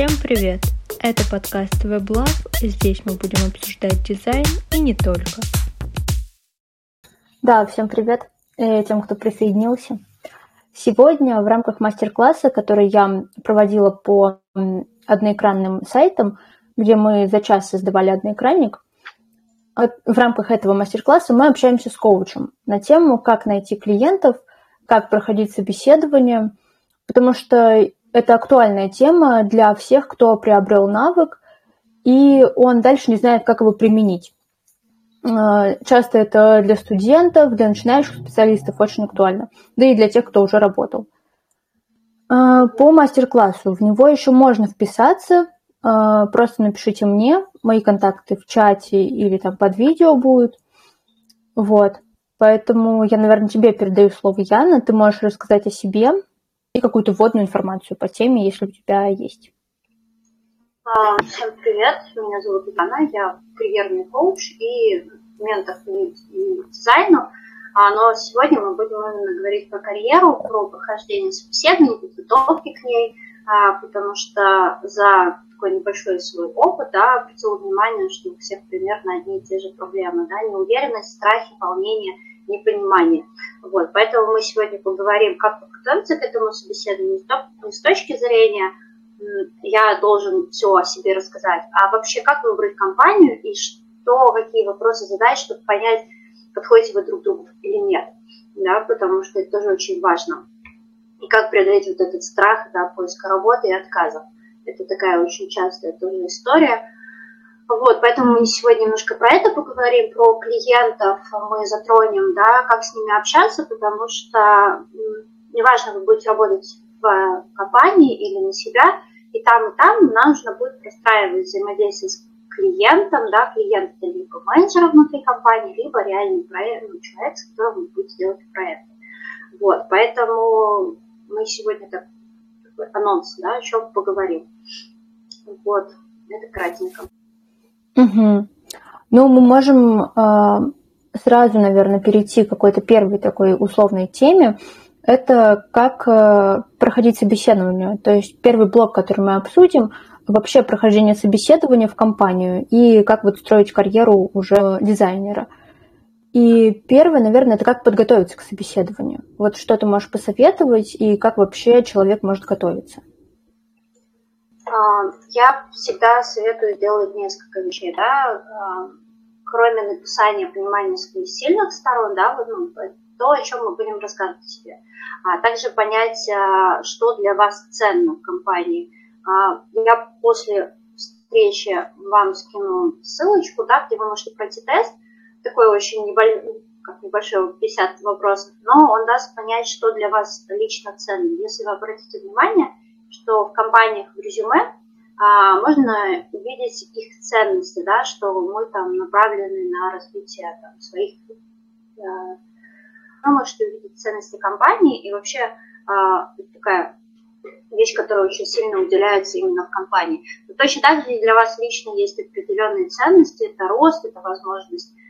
Всем привет! Это подкаст WebLab, и здесь мы будем обсуждать дизайн и не только. Да, всем привет э, тем, кто присоединился. Сегодня в рамках мастер-класса, который я проводила по одноэкранным сайтам, где мы за час создавали одноэкранник, в рамках этого мастер-класса мы общаемся с коучем на тему, как найти клиентов, как проходить собеседование, потому что это актуальная тема для всех, кто приобрел навык, и он дальше не знает, как его применить. Э, часто это для студентов, для начинающих специалистов очень актуально, да и для тех, кто уже работал. Э, по мастер-классу в него еще можно вписаться, э, просто напишите мне, мои контакты в чате или там под видео будут. Вот. Поэтому я, наверное, тебе передаю слово, Яна. Ты можешь рассказать о себе и какую-то вводную информацию по теме, если у тебя есть. А, всем привет, меня зовут Яна, я карьерный коуч и ментор по дизайну. А, но сегодня мы будем именно говорить про карьеру, про прохождение собеседований, подготовки к ней, а, потому что за такой небольшой свой опыт, да, обратил внимание, что у всех примерно одни и те же проблемы, да, неуверенность, страхи, волнение, непонимание. Вот, поэтому мы сегодня поговорим, как подготовиться к этому собеседованию не с точки зрения я должен все о себе рассказать, а вообще как выбрать компанию и что, какие вопросы задать, чтобы понять, подходите вы друг другу или нет, да, потому что это тоже очень важно. И как преодолеть вот этот страх, да, поиска работы и отказа. Это такая очень частая тоже история. Вот, поэтому мы сегодня немножко про это поговорим, про клиентов мы затронем, да, как с ними общаться, потому что неважно, вы будете работать в компании или на себя, и там, и там нам нужно будет простраивать взаимодействие с клиентом, да, клиент это либо менеджер внутри компании, либо реальный проект, ну, человек, с которым вы будете делать проект. Вот, поэтому мы сегодня так, анонс, да, чем поговорим. Вот, это кратенько. Угу. Ну, мы можем э, сразу, наверное, перейти к какой-то первой такой условной теме это как э, проходить собеседование. То есть первый блок, который мы обсудим, вообще прохождение собеседования в компанию и как вот строить карьеру уже дизайнера. И первое, наверное, это как подготовиться к собеседованию. Вот что ты можешь посоветовать и как вообще человек может готовиться? А, я всегда советую делать несколько вещей, да, а, кроме написания понимания своих сильных сторон, да, ну, то, о чем мы будем рассказывать себе. А также понять, а, что для вас ценно в компании. Я после встречи вам скину ссылочку, да, где вы можете пройти тест, такой очень небольшой, как небольшой, 50 вопросов, но он даст понять, что для вас лично ценно. Если вы обратите внимание, что в компаниях в резюме а, можно увидеть их ценности, да, что мы там направлены на развитие там, своих вы можете увидеть ценности компании и вообще а, такая вещь, которая очень сильно уделяется именно в компании. Но точно так же и для вас лично есть определенные ценности, это рост, это возможность а,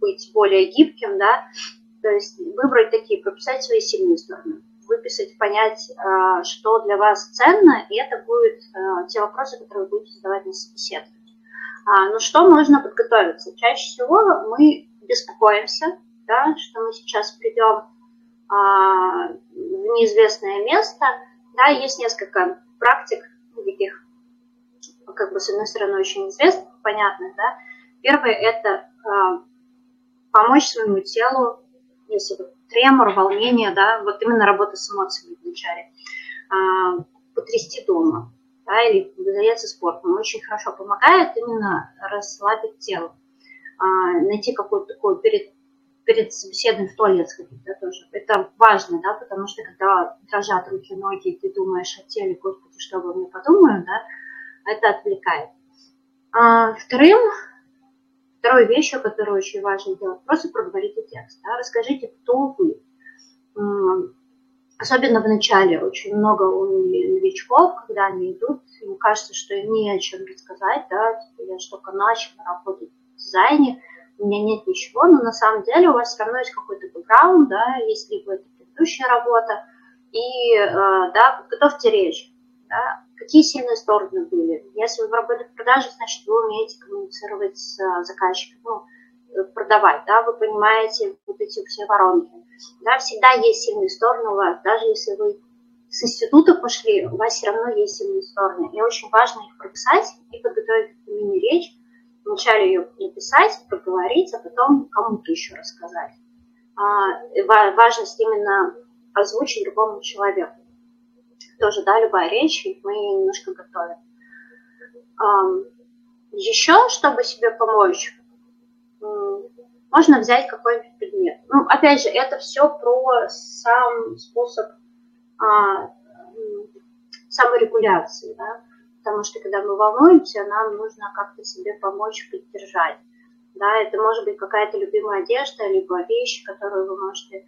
быть более гибким, да, то есть выбрать такие, прописать свои сильные стороны, выписать, понять, а, что для вас ценно, и это будут а, те вопросы, которые вы будете задавать на собеседовании. А, но что можно подготовиться? Чаще всего мы беспокоимся, да, что мы сейчас придем а, в неизвестное место, да, есть несколько практик таких, как бы с одной стороны очень известных, понятных, да. Первое это а, помочь своему телу, если вот тремор, волнение, да, вот именно работа с эмоциями вначале, а, потрясти дома, да, или заняться спортом. Очень хорошо помогает именно расслабить тело, а, найти какую-то такую перед перед собеседованием в туалет сходить, да, тоже. Это важно, да, потому что когда дрожат руки, ноги, ты думаешь о теле, господи, что обо мне подумают, да, это отвлекает. А, вторым, второй вещью, которую очень важно делать, просто проговорите текст, да, расскажите, кто вы. Особенно в начале очень много у новичков, когда они идут, им кажется, что им не о чем рассказать, да, типа я что только начала работать в дизайне, у меня нет ничего, но на самом деле у вас все равно есть какой-то бэкграунд, да, есть либо это предыдущая работа, и, э, да, подготовьте речь, да, какие сильные стороны были. Если вы работаете в продаже, значит, вы умеете коммуницировать с а, заказчиком, ну, э, продавать, да, вы понимаете вот эти все воронки. Да, всегда есть сильные стороны у вас, даже если вы с института пошли, у вас все равно есть сильные стороны. И очень важно их прописать и подготовить мини-речь, вначале ее написать, проговорить, а потом кому-то еще рассказать. А, важность именно озвучить другому человеку. Тоже, да, любая речь, мы ее немножко готовим. Еще, чтобы себе помочь, можно взять какой-нибудь предмет. Ну, опять же, это все про сам способ а, саморегуляции, да, потому что когда мы волнуемся, нам нужно как-то себе помочь поддержать. Да, это может быть какая-то любимая одежда, либо вещь, которую вы можете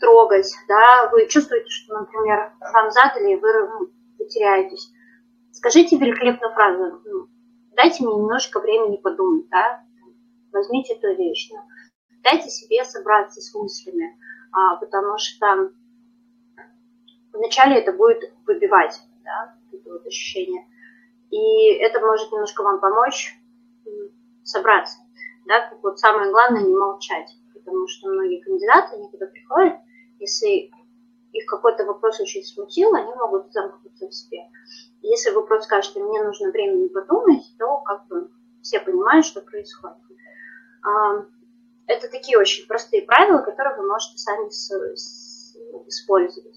потрогать, да, вы чувствуете, что, например, вам задали, и вы, ну, вы теряетесь. Скажите великолепную фразу, ну, дайте мне немножко времени подумать, да, возьмите эту вещь, ну, дайте себе собраться с мыслями, а, потому что вначале это будет выбивать, да, это вот ощущение. И это может немножко вам помочь собраться. Да, вот самое главное не молчать, потому что многие кандидаты, они когда приходят, если их какой-то вопрос очень смутил, они могут замкнуться в себе. Если вы просто скажете, мне нужно времени подумать, то как бы все понимают, что происходит. Это такие очень простые правила, которые вы можете сами использовать.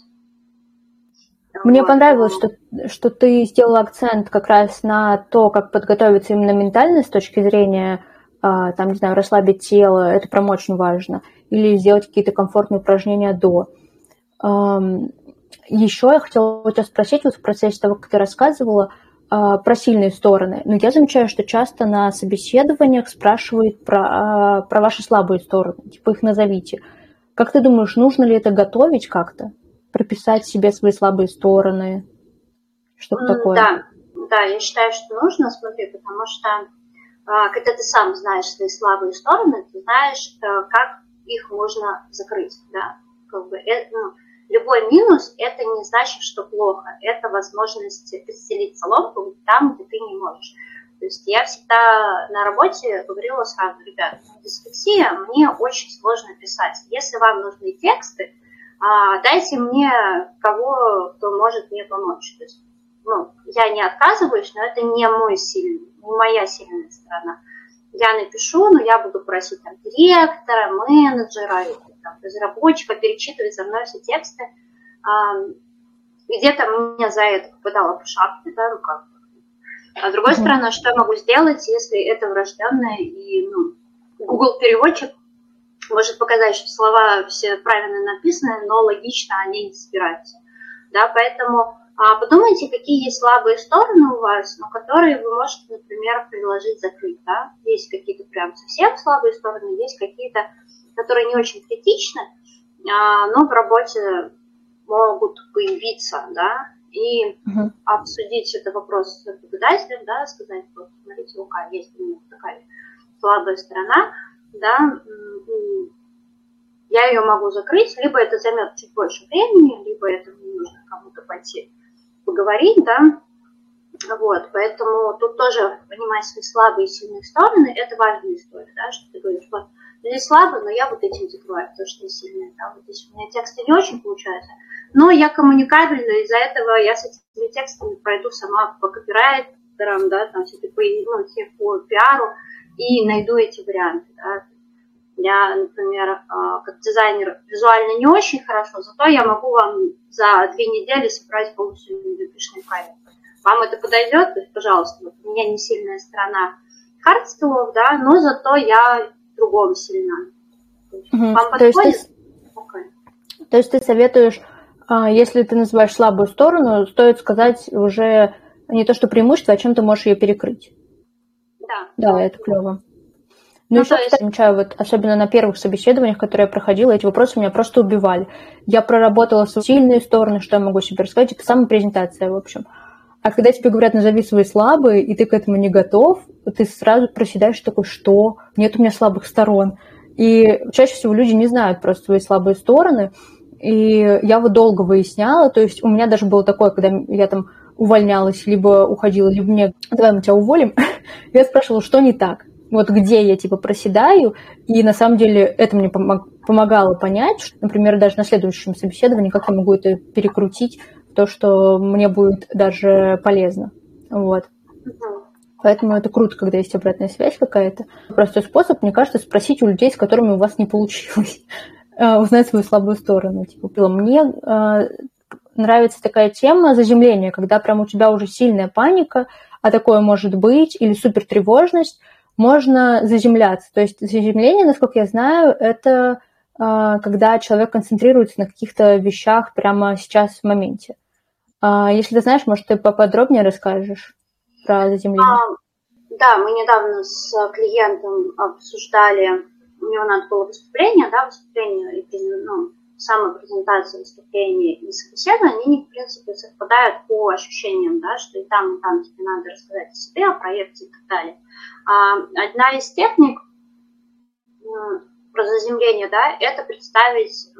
Мне вот. понравилось, что, что ты сделала акцент как раз на то, как подготовиться именно ментально с точки зрения, а, там, не знаю, расслабить тело, это прям очень важно, или сделать какие-то комфортные упражнения до. Еще я хотела у тебя спросить, вот в процессе того, как ты рассказывала, а, про сильные стороны. Но я замечаю, что часто на собеседованиях спрашивают про, а, про ваши слабые стороны, типа их назовите. Как ты думаешь, нужно ли это готовить как-то? прописать себе свои слабые стороны? Что-то такое? Да, да, я считаю, что нужно, смотри, потому что а, когда ты сам знаешь свои слабые стороны, ты знаешь, э, как их можно закрыть, да, как бы это, ну, любой минус это не значит, что плохо, это возможность подстелить соломку там, где ты не можешь. То есть я всегда на работе говорила сразу, ребят, дислексия мне очень сложно писать. Если вам нужны тексты, а, дайте мне кого, кто может мне помочь. То есть, ну, я не отказываюсь, но это не мой сильный, не моя сильная сторона. Я напишу, но я буду просить там директора, менеджера, там, разработчика перечитывать за мной все тексты. А, где-то меня за это попадало по шапке, да, ну как. А с другой mm-hmm. стороны, что я могу сделать, если это врожденное и ну, Google переводчик может показать, что слова все правильно написаны, но логично они не собираются. Да, поэтому а, подумайте, какие есть слабые стороны у вас, но которые вы можете, например, предложить закрыть. Да? Есть какие-то прям совсем слабые стороны, есть какие-то, которые не очень критичны, а, но в работе могут появиться, да, и uh-huh. обсудить этот вопрос с работодателем, да, сказать, вот, смотрите, у К есть у меня такая слабая сторона, да, я ее могу закрыть, либо это займет чуть больше времени, либо это мне нужно кому-то пойти поговорить, да, вот, поэтому тут тоже понимать свои слабые и сильные стороны, это важная история, да, что ты говоришь, вот, здесь слабо, но я вот этим закрываю, потому что я сильная, да, вот здесь у меня тексты не очень получаются, но я коммуникабельна, из-за этого я с этими текстами пройду сама по копирайтерам, да, там, все по, ну, по пиару, и найду эти варианты, да, я, например, а, как дизайнер визуально не очень хорошо, зато я могу вам за две недели собрать полностью библиотечный проект. Вам это подойдет? То есть, пожалуйста, вот у меня не сильная сторона хардскиллов, да, но зато я в другом сильна. Угу. Вам подходит? То есть, ты, okay. то есть ты советуешь, а, если ты называешь слабую сторону, стоит сказать уже не то, что преимущество, а чем ты можешь ее перекрыть. Да. Да, это клево. Ну, еще, есть... замечаю, вот, особенно на первых собеседованиях, которые я проходила, эти вопросы меня просто убивали. Я проработала свои сильные стороны, что я могу себе рассказать, это самая презентация, в общем. А когда тебе говорят, назови свои слабые, и ты к этому не готов, ты сразу проседаешь такой, что? Нет у меня слабых сторон. И чаще всего люди не знают просто свои слабые стороны, И я вот долго выясняла, то есть у меня даже было такое, когда я там увольнялась, либо уходила, либо мне, давай мы тебя уволим, я спрашивала, что не так, вот где я типа проседаю, и на самом деле это мне помогало понять, что, например, даже на следующем собеседовании, как я могу это перекрутить, то, что мне будет даже полезно, вот. Поэтому это круто, когда есть обратная связь какая-то. Простой способ, мне кажется, спросить у людей, с которыми у вас не получилось, э, узнать свою слабую сторону. Типа, мне э, нравится такая тема заземления, когда прям у тебя уже сильная паника, а такое может быть, или супертревожность, можно заземляться. То есть заземление, насколько я знаю, это э, когда человек концентрируется на каких-то вещах прямо сейчас в моменте. Если ты знаешь, может, ты поподробнее расскажешь? про заземление? А, да, мы недавно с клиентом обсуждали, у него надо было выступление, да, выступление, ну, самопрезентация, выступление и собеседование, они, в принципе, совпадают по ощущениям, да, что и там, и там тебе надо рассказать о себе, о проекте и так далее. А, одна из техник про заземление, да, это представить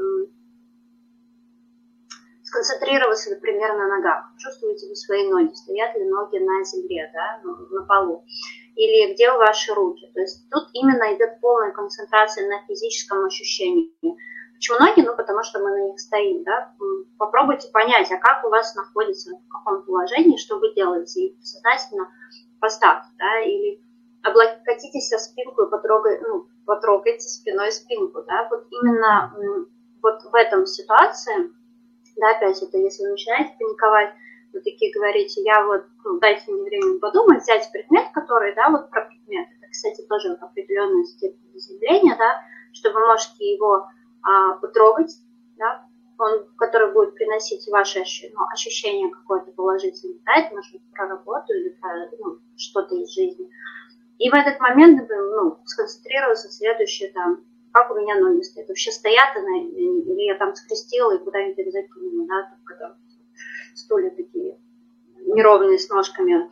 сконцентрироваться, например, на ногах. Чувствуете вы свои ноги, стоят ли ноги на земле, да, на полу, или где ваши руки. То есть тут именно идет полная концентрация на физическом ощущении. Почему ноги? Ну, потому что мы на них стоим, да. Попробуйте понять, а как у вас находится, в каком положении, что вы делаете, и сознательно поставьте, да, или облокотитесь о спинку и потрогайте, ну, потрогайте спиной спинку, да, вот именно вот в этом ситуации да, опять это, если вы начинаете паниковать, вы такие говорите, я вот, ну, дайте мне время подумать, взять предмет, который, да, вот про предмет, это, кстати, тоже определенная степень заземления, да, что вы можете его а, потрогать, да, он, который будет приносить ваши ну, ощущения какое-то положительное, да, это может быть про работу или про ну, что-то из жизни. И в этот момент, ну, сконцентрироваться следующее, там, как у меня ноги стоят, вообще стоят они, или я там скрестила и куда-нибудь обязательно, да, там, когда стулья такие неровные с ножками,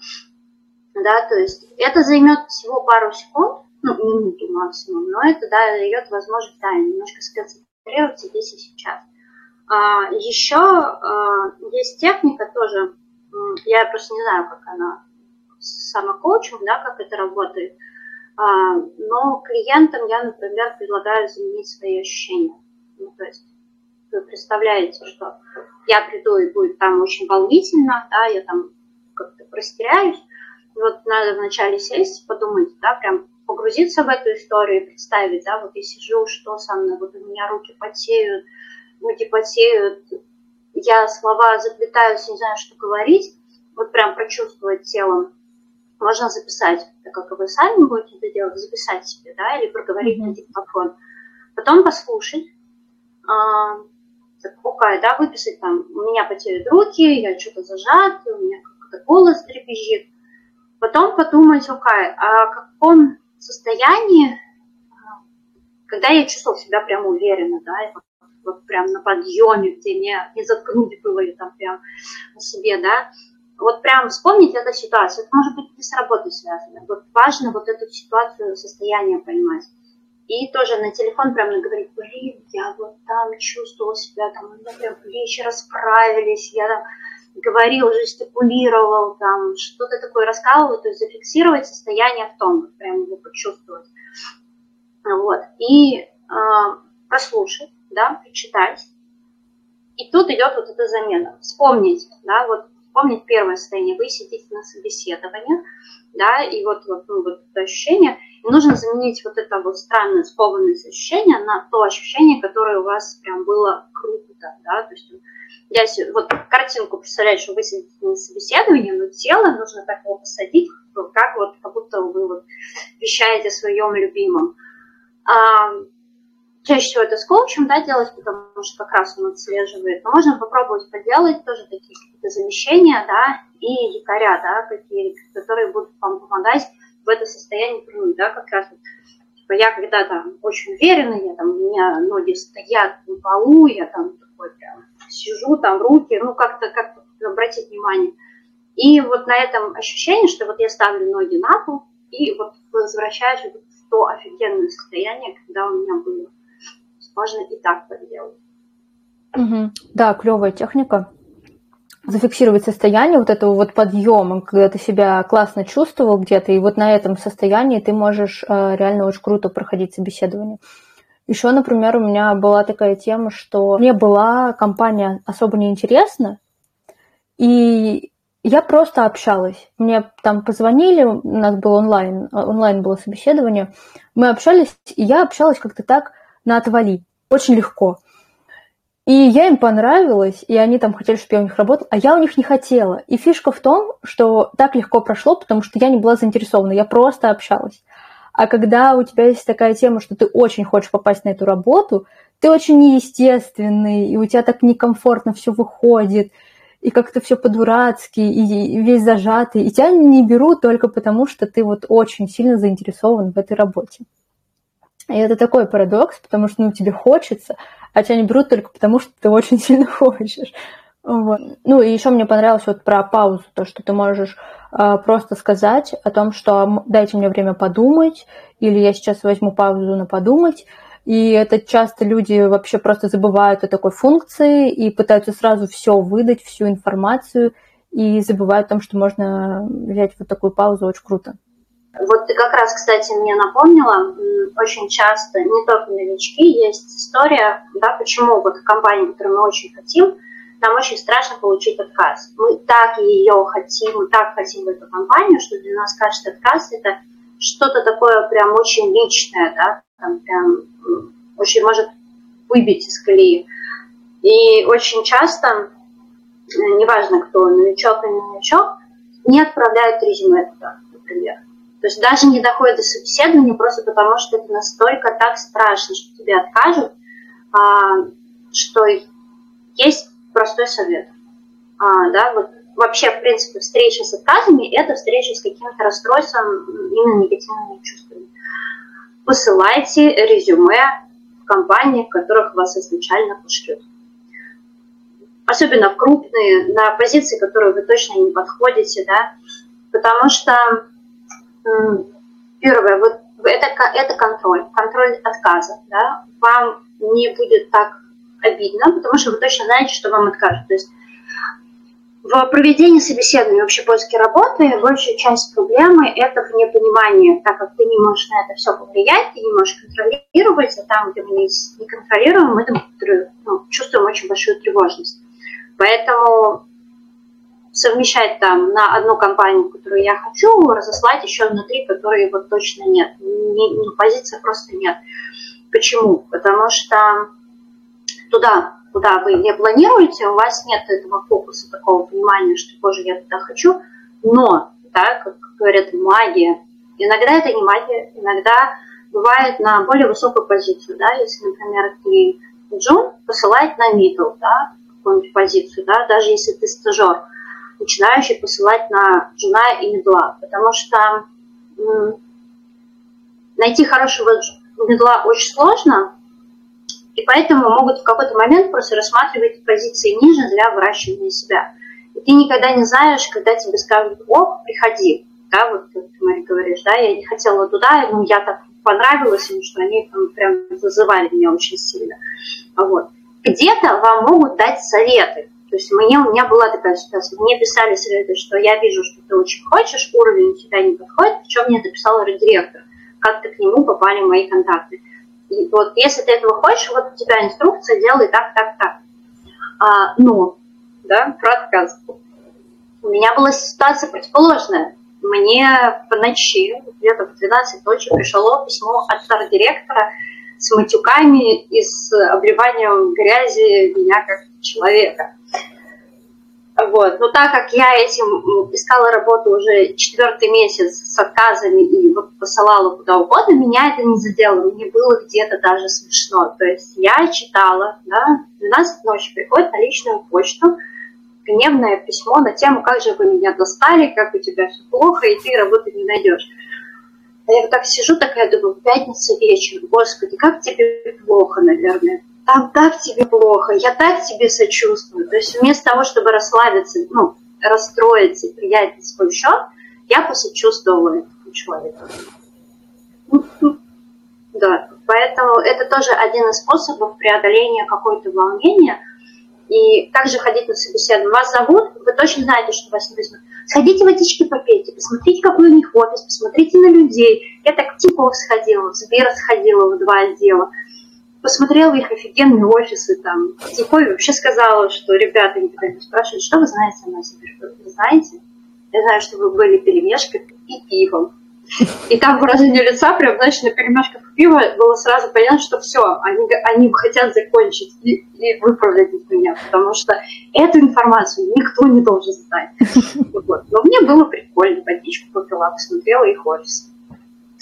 да, то есть это займет всего пару секунд, ну, минуту максимум, но это, да, дает возможность, да, немножко сконцентрироваться здесь и сейчас. А, еще а, есть техника тоже, я просто не знаю, как она, самокоучинг, да, как это работает, а, но клиентам я, например, предлагаю заменить свои ощущения. Ну, то есть вы представляете, что я приду и будет там очень волнительно, да, я там как-то растеряюсь. Вот надо вначале сесть, подумать, да, прям погрузиться в эту историю и представить, да, вот я сижу, что со мной, вот у меня руки потеют, ноги потеют, я слова заплетаюсь, не знаю, что говорить, вот прям прочувствовать телом можно записать, так как вы сами будете это делать, записать себе, да, или проговорить mm-hmm. на диктофон. Потом послушать, а, окей, да, выписать там, у меня потеют руки, я что-то зажат, у меня как-то голос дребезжит. Потом подумать, окей, а в каком состоянии, а, когда я чувствовал себя прям уверенно, да, вот, вот прям на подъеме, где не, не заткнуть было и там прям на себе, да, вот прям вспомнить эту ситуацию. Это может быть и с работой связано. Вот важно вот эту ситуацию, состояние понимать. И тоже на телефон прям говорить, блин, я вот там чувствовала себя, там у меня прям плечи расправились, я там говорил, жестикулировал, там что-то такое рассказывал, то есть зафиксировать состояние в том, прям его почувствовать. Вот. И э, прослушать, да, прочитать. И тут идет вот эта замена. Вспомнить, да, вот Помнить первое состояние, вы сидите на собеседовании, да, и вот, вот, ну, вот это ощущение, и нужно заменить вот это вот странное скованное ощущение на то ощущение, которое у вас прям было круто, да, то есть я вот картинку представляю, что вы сидите на собеседовании, но тело нужно так его посадить, как вот, как будто вы вот вещаете своем любимом. Чаще всего это с коучем, да, делать, потому что как раз он отслеживает. Но можно попробовать поделать тоже такие какие-то замещения, да, и якоря, да, какие, которые будут вам помогать в это состояние вернуть, да, как раз вот, типа я когда там очень уверена, я там, у меня ноги стоят на полу, я там такой прям сижу, там руки, ну как-то, как-то обратить внимание. И вот на этом ощущении, что вот я ставлю ноги на пол, и вот возвращаюсь в то офигенное состояние, когда у меня было можно и так поделать. Угу. Да, клевая техника. Зафиксировать состояние вот этого вот подъема, когда ты себя классно чувствовал где-то, и вот на этом состоянии ты можешь э, реально очень круто проходить собеседование. Еще, например, у меня была такая тема, что мне была компания особо не интересна, и я просто общалась. Мне там позвонили, у нас был онлайн, онлайн было собеседование, мы общались, и я общалась как-то так на отвали, очень легко. И я им понравилась, и они там хотели, чтобы я у них работала, а я у них не хотела. И фишка в том, что так легко прошло, потому что я не была заинтересована, я просто общалась. А когда у тебя есть такая тема, что ты очень хочешь попасть на эту работу, ты очень неестественный, и у тебя так некомфортно все выходит, и как-то все по-дурацки, и весь зажатый, и тебя не берут только потому, что ты вот очень сильно заинтересован в этой работе. И это такой парадокс, потому что ну, тебе хочется, а тебя не берут только потому, что ты очень сильно хочешь. Вот. Ну и еще мне понравилось вот про паузу, то, что ты можешь э, просто сказать о том, что дайте мне время подумать, или я сейчас возьму паузу на подумать, и это часто люди вообще просто забывают о такой функции и пытаются сразу все выдать, всю информацию, и забывают о том, что можно взять вот такую паузу, очень круто. Вот ты как раз, кстати, мне напомнила, очень часто, не только новички, есть история, да, почему вот компания, которую мы очень хотим, нам очень страшно получить отказ. Мы так ее хотим, мы так хотим эту компанию, что для нас каждый отказ это что-то такое прям очень личное, да, там прям очень может выбить из колеи. И очень часто, неважно кто, новичок или новичок, не отправляют резюме туда, например. То есть даже не доходит до собеседования просто потому, что это настолько так страшно, что тебе откажут, а, что есть простой совет. А, да, вот вообще, в принципе, встреча с отказами – это встреча с каким-то расстройством, именно негативными чувствами. Посылайте резюме в компании, в которых вас изначально пошлют. Особенно крупные, на позиции, которые вы точно не подходите, да, потому что Первое, вот это, это контроль, контроль отказа. Да? Вам не будет так обидно, потому что вы точно знаете, что вам откажут. То есть в проведении собеседования вообще поиски работы большая часть проблемы – это в непонимании, так как ты не можешь на это все повлиять, ты не можешь контролировать, а там, где мы не контролируем, мы там, ну, чувствуем очень большую тревожность. Поэтому совмещать там на одну компанию, которую я хочу, разослать еще на три, которые вот точно нет. Не, не, позиции просто нет. Почему? Потому что туда, куда вы не планируете, у вас нет этого фокуса, такого понимания, что, боже, я туда хочу, но, да, как говорят, магия. Иногда это не магия, иногда бывает на более высокую позицию, да, если, например, ты джун, посылать на middle, да, какую-нибудь позицию, да, даже если ты стажер, начинающих посылать на жена и медла, потому что найти хорошего медла очень сложно, и поэтому могут в какой-то момент просто рассматривать позиции ниже для выращивания себя. И ты никогда не знаешь, когда тебе скажут, о, приходи, да, вот как ты, Мария, говоришь, да, я не хотела туда, ну, я так понравилась им, что они там прям вызывали меня очень сильно. Вот. Где-то вам могут дать советы, то есть мне, у меня была такая ситуация, мне писали советы, что я вижу, что ты очень хочешь, уровень у тебя не подходит, причем мне это писал директор, как ты к нему попали мои контакты. И вот если ты этого хочешь, вот у тебя инструкция, делай так, так, так. А, но, да, про отказ. У меня была ситуация противоположная. Мне по ночи, где-то в 12 ночи, пришло письмо от директора с матюками и с обливанием грязи меня как человека. Вот. Но так как я этим искала работу уже четвертый месяц с отказами и посылала куда угодно, меня это не задело. Мне было где-то даже смешно. То есть я читала, да, 12 ночи приходит на личную почту гневное письмо на тему, как же вы меня достали, как у тебя все плохо, и ты работы не найдешь. А я вот так сижу, такая думаю, пятница вечер, господи, как тебе плохо, наверное там так тебе плохо, я так тебе сочувствую. То есть вместо того, чтобы расслабиться, ну, расстроиться и принять на свой счет, я посочувствовала этому человеку. Да, поэтому это тоже один из способов преодоления какого-то волнения. И как же ходить на собеседование? Вас зовут, вы точно знаете, что вас не возьмут. Сходите водички попейте, посмотрите, какой у них офис, посмотрите на людей. Я так в сходила, в Сбер сходила в два отдела. Посмотрела их офигенные офисы там. Тинькофф вообще сказала, что ребята никогда не спрашивают, что вы знаете о нас? Вы знаете? Я знаю, что вы были перемешкой и пивом. И там выражение лица, прям, знаешь, на перемешках пива было сразу понятно, что все, они, они хотят закончить и, и выправдать меня, потому что эту информацию никто не должен знать. Вот. Но мне было прикольно, водичку попила, посмотрела их офис.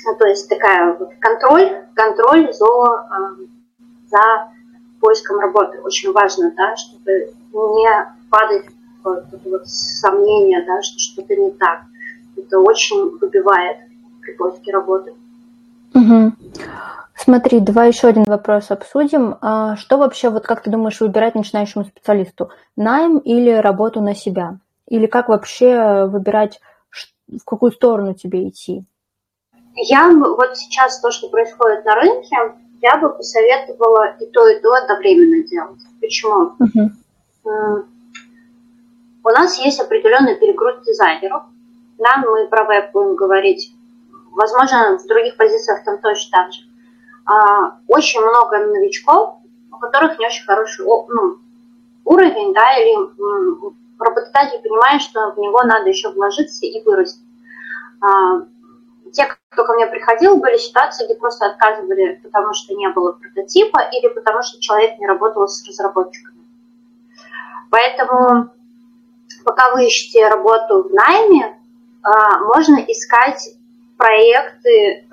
Ну, то есть такая вот контроль, контроль за, за поиском работы. Очень важно, да, чтобы не падать в вот сомнение, да, что что-то не так. Это очень выбивает при поиске работы. Угу. Смотри, давай еще один вопрос обсудим. А что вообще, вот как ты думаешь, выбирать начинающему специалисту? Найм или работу на себя? Или как вообще выбирать, в какую сторону тебе идти? Я вот сейчас то, что происходит на рынке, я бы посоветовала и то, и то одновременно делать. Почему? Угу. У нас есть определенный перегруз дизайнеров. Да, мы про веб будем говорить Возможно, в других позициях там точно так же. А, очень много новичков, у которых не очень хороший ну, уровень, да, или м, работодатель понимает, что в него надо еще вложиться и вырасти. А, те, кто ко мне приходил, были ситуации, где просто отказывали, потому что не было прототипа или потому что человек не работал с разработчиками. Поэтому, пока вы ищете работу в найме, а, можно искать проекты э,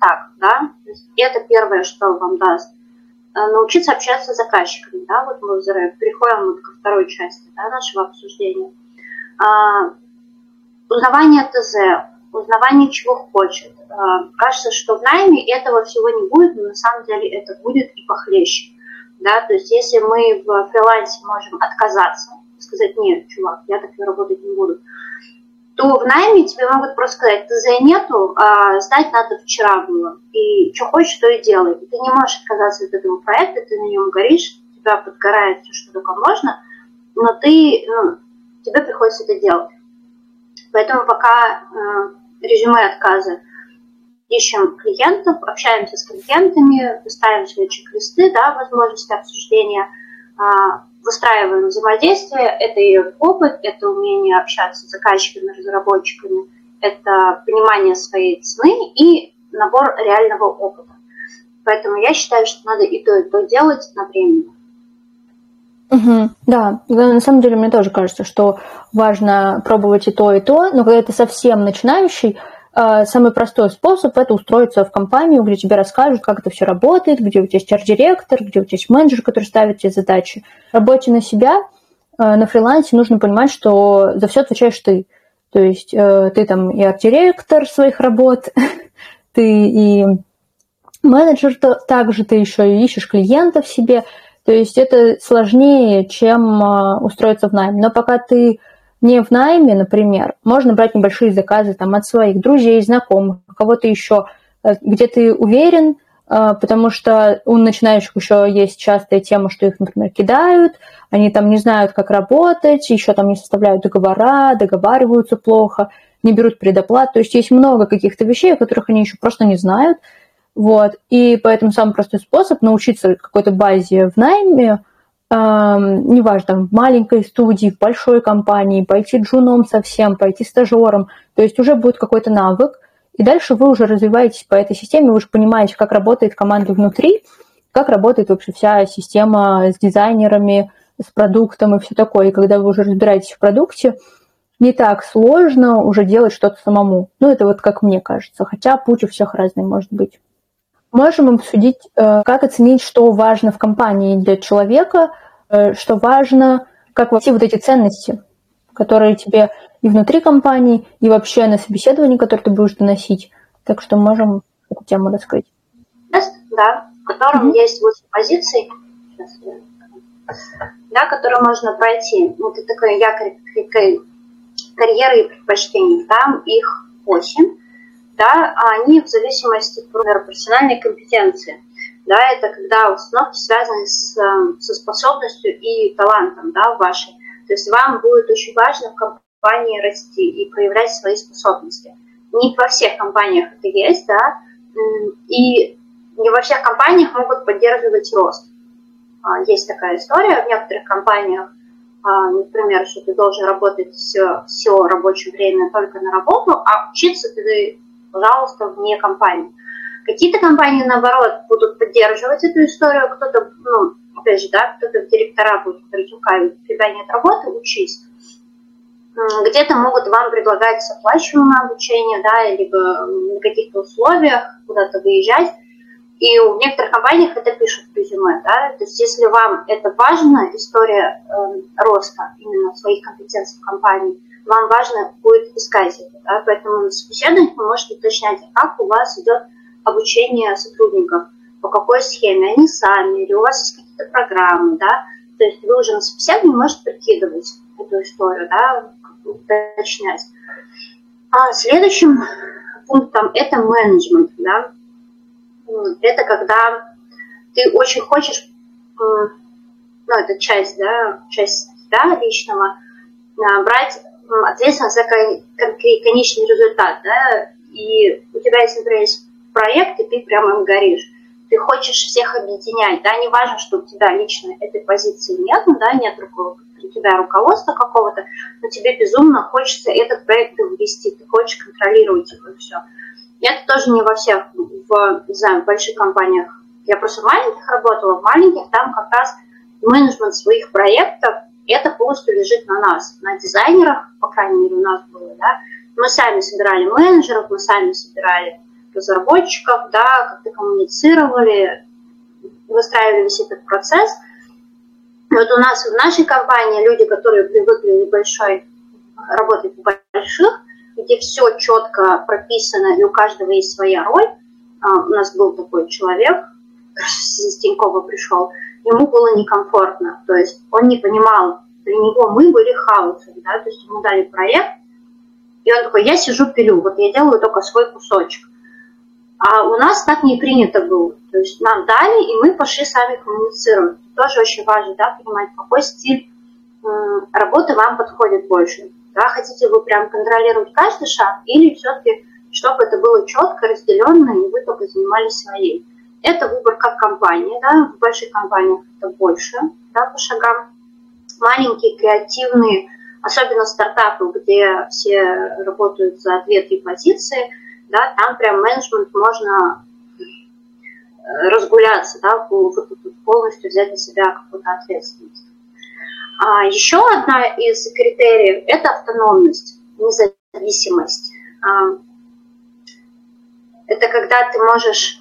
так, да, это первое, что вам даст. Э, научиться общаться с заказчиками, да, вот мы переходим вот ко второй части, да, нашего обсуждения. Узнавание ТЗ, узнавание чего хочет. Э, кажется, что в найме этого всего не будет, но на самом деле это будет и похлеще. Да, то есть если мы в фрилансе можем отказаться, сказать, нет, чувак, я так работать не буду, то в найме тебе могут просто сказать, ТЗ нету, а сдать надо вчера было. И что хочешь, то и делай. И ты не можешь отказаться от этого проекта, ты на нем горишь, тебя подгорает все, что только можно, но ты, ну, тебе приходится это делать. Поэтому пока э, резюме отказа ищем клиентов, общаемся с клиентами, ставим свои чек-листы, да, возможности обсуждения, э, выстраиваем взаимодействие, это ее опыт, это умение общаться с заказчиками, разработчиками, это понимание своей цены и набор реального опыта. Поэтому я считаю, что надо и то, и то делать одновременно. Угу, да, на самом деле мне тоже кажется, что важно пробовать и то, и то, но когда ты совсем начинающий, а, самый простой способ – это устроиться в компанию, где тебе расскажут, как это все работает, где у тебя есть арт-директор, где у тебя есть менеджер, который ставит тебе задачи. В работе на себя, а, на фрилансе нужно понимать, что за все отвечаешь ты. То есть э, ты там и арт-директор своих работ, ты и менеджер также, ты еще и ищешь клиентов себе. То есть это сложнее, чем а, устроиться в найм. Но пока ты не в найме, например, можно брать небольшие заказы там, от своих друзей, знакомых, кого-то еще, э, где ты уверен, э, потому что у начинающих еще есть частая тема, что их, например, кидают, они там не знают, как работать, еще там не составляют договора, договариваются плохо, не берут предоплат. То есть есть много каких-то вещей, о которых они еще просто не знают. Вот. И поэтому самый простой способ научиться какой-то базе в найме неважно, там, в маленькой студии, в большой компании, пойти джуном совсем, пойти стажером, то есть уже будет какой-то навык, и дальше вы уже развиваетесь по этой системе, вы уже понимаете, как работает команда внутри, как работает вообще вся система с дизайнерами, с продуктом и все такое. И когда вы уже разбираетесь в продукте, не так сложно уже делать что-то самому. Ну, это вот как мне кажется. Хотя путь у всех разный может быть. Можем обсудить, э, как оценить, что важно в компании для человека, э, что важно, как вообще вот эти ценности, которые тебе и внутри компании, и вообще на собеседовании, которое ты будешь доносить. Так что можем эту тему раскрыть. Тест, да, в котором mm-hmm. есть 8 позиций, да, которые можно пройти. Ну, это такой якорь карьеры и предпочтений. Там их 8 да, а они в зависимости от профессиональной компетенции. да, это когда установки связаны с, со способностью и талантом, да, вашей. То есть вам будет очень важно в компании расти и проявлять свои способности. Не во всех компаниях это есть, да, и не во всех компаниях могут поддерживать рост. А, есть такая история в некоторых компаниях, а, например, что ты должен работать все, все рабочее время только на работу, а учиться ты, пожалуйста, вне компании. Какие-то компании, наоборот, будут поддерживать эту историю, кто-то, ну, опять же, да, кто-то в директора будет окей, у тебя нет работы, учись. Где-то могут вам предлагать оплачиваемое обучение, да, либо на каких-то условиях куда-то выезжать. И в некоторых компаниях это пишут в резюме, да, то есть если вам это важно, история э, роста именно своих компетенций в компании, вам важно будет искать это, да, поэтому вы можете уточнять, как у вас идет обучение сотрудников, по какой схеме, они сами, или у вас есть какие-то программы, да, то есть вы уже на собеседовании можете прикидывать эту историю, да, уточнять. А следующим пунктом это менеджмент, да, это когда ты очень хочешь, ну, это часть, да, часть себя личного, а, брать ответственность за конечный результат, да, и у тебя, если, например, есть проект, и ты прямо им горишь, ты хочешь всех объединять, да, не важно, что у тебя лично этой позиции нет, да, нет у тебя руководства какого-то, но тебе безумно хочется этот проект ввести, ты хочешь контролировать его и все. Это тоже не во всех, в, не знаю, в больших компаниях. Я просто в маленьких работала, в маленьких там как раз менеджмент своих проектов, это полностью лежит на нас, на дизайнерах, по крайней мере, у нас было, да. Мы сами собирали менеджеров, мы сами собирали разработчиков, да, как-то коммуницировали, выстраивали весь этот процесс. Вот у нас в нашей компании люди, которые привыкли небольшой работать в больших, где все четко прописано, и у каждого есть своя роль. А, у нас был такой человек, с Тинькова пришел, ему было некомфортно, то есть он не понимал, для него мы были хаосом, да, то есть ему дали проект, и он такой, я сижу пилю, вот я делаю только свой кусочек. А у нас так не принято было, то есть нам дали, и мы пошли сами коммуницировать. Тоже очень важно, да, понимать, какой стиль работы вам подходит больше. Да, хотите вы прям контролировать каждый шаг или все-таки, чтобы это было четко разделенно и вы только занимались своей. Это выбор как компании, да, в больших компаниях это больше, да, по шагам. Маленькие, креативные, особенно стартапы, где все работают за две-три позиции, да, там прям менеджмент можно э, разгуляться, да, полностью взять на себя какую-то ответственность. А еще одна из критериев – это автономность, независимость. А, это когда ты можешь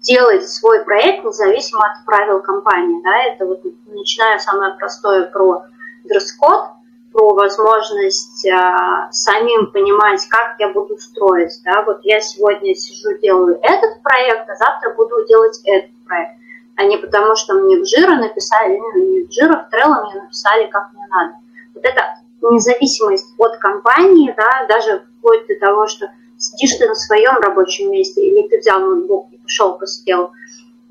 делать свой проект независимо от правил компании. Да? Это вот начиная самое простое про дресс-код, про возможность а, самим понимать, как я буду строить. Да? Вот я сегодня сижу, делаю этот проект, а завтра буду делать этот проект а не потому, что мне в жира написали, не в жира, в Trello мне написали, как мне надо. Вот эта независимость от компании, да, даже вплоть до того, что сидишь ты на своем рабочем месте, или ты взял ноутбук и пошел посидел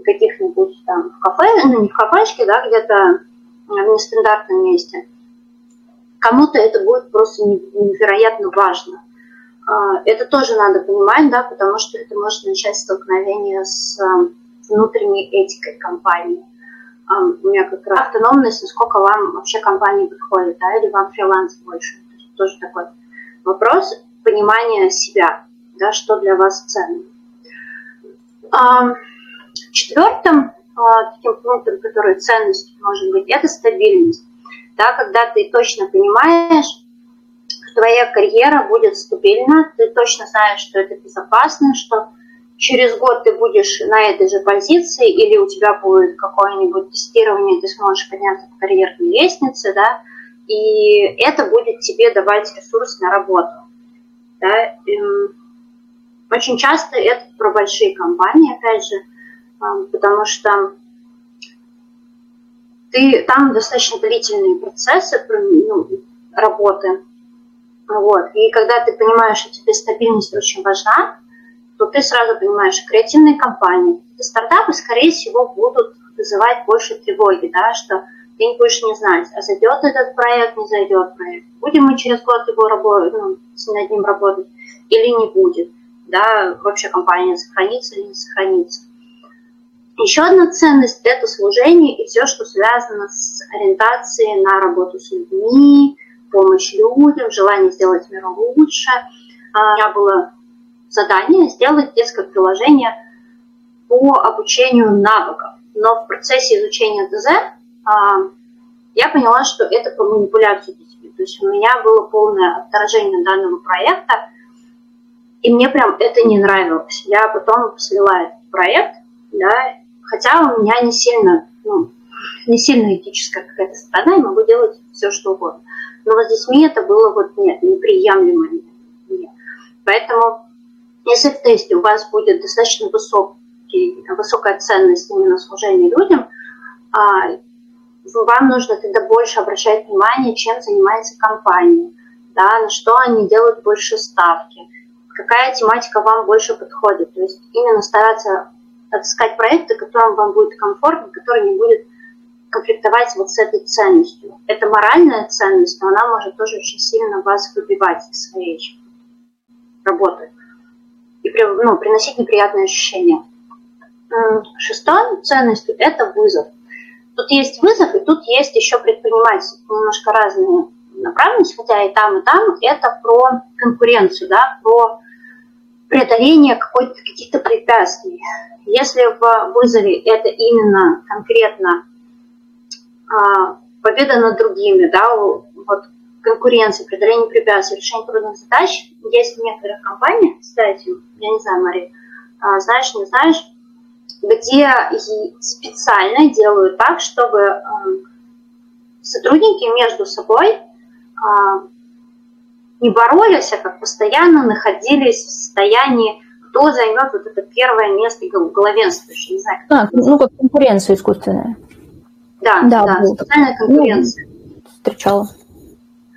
каких-нибудь там в кафе, ну не в кафешке, да, где-то в нестандартном месте. Кому-то это будет просто невероятно важно. А, это тоже надо понимать, да, потому что это может начать столкновение с внутренней этикой компании. У меня как раз автономность, насколько вам вообще компания подходит, да, или вам фриланс больше. То есть тоже такой вопрос понимания себя, да, что для вас ценно. Четвертым а, таким пунктом, который ценность может быть, это стабильность. Да, когда ты точно понимаешь, что твоя карьера будет стабильна, ты точно знаешь, что это безопасно, что через год ты будешь на этой же позиции, или у тебя будет какое-нибудь тестирование, ты сможешь подняться по карьерной лестнице, да, и это будет тебе давать ресурс на работу. Да. Эм, очень часто это про большие компании, опять же, эм, потому что ты, там достаточно длительные процессы ну, работы. Вот. И когда ты понимаешь, что тебе стабильность очень важна, то ты сразу понимаешь, креативные компании, стартапы, скорее всего, будут вызывать больше тревоги, да, что ты не будешь не знать, а зайдет этот проект, не зайдет проект, будем мы через год его работать, ну, над ним работать или не будет, да, вообще компания сохранится или не сохранится. Еще одна ценность – это служение и все, что связано с ориентацией на работу с людьми, помощь людям, желание сделать мир лучше. А, у меня было задание сделать детское приложение по обучению навыков. Но в процессе изучения ДЗ я поняла, что это по манипуляции детьми. То есть у меня было полное отторжение данного проекта, и мне прям это не нравилось. Я потом слила этот проект, да, хотя у меня не сильно, ну, не сильно этическая какая-то сторона, я могу делать все, что угодно. Но вот с детьми это было вот нет, неприемлемо. Нет. Поэтому, если в тесте у вас будет достаточно высокий, высокая ценность именно служения людям, а, вам нужно тогда больше обращать внимание, чем занимается компания, да, на что они делают больше ставки, какая тематика вам больше подходит. То есть именно стараться отыскать проекты, которым вам будет комфортно, которые не будет конфликтовать вот с этой ценностью. Это моральная ценность, но она может тоже очень сильно вас выбивать из своей работы и ну, приносить неприятные ощущения. Шестой ценностью – это вызов. Тут есть вызов, и тут есть еще предпринимательство. Немножко разные направленности, хотя и там, и там. Это про конкуренцию, да, про преодоление каких-то препятствий. Если в вызове это именно конкретно а, победа над другими, да, вот конкуренция, преодоление препятствий, решение трудных задач, есть в некоторых компаниях, кстати, я не знаю, Мария, а, знаешь, не знаешь, где специально делают так, чтобы а, сотрудники между собой не боролись, а как постоянно находились в состоянии, кто займет вот это первое место главенствующее. Не знаю, а, ну, как конкуренция искусственная. Да, да, да социальная конкуренция. Ну, встречала.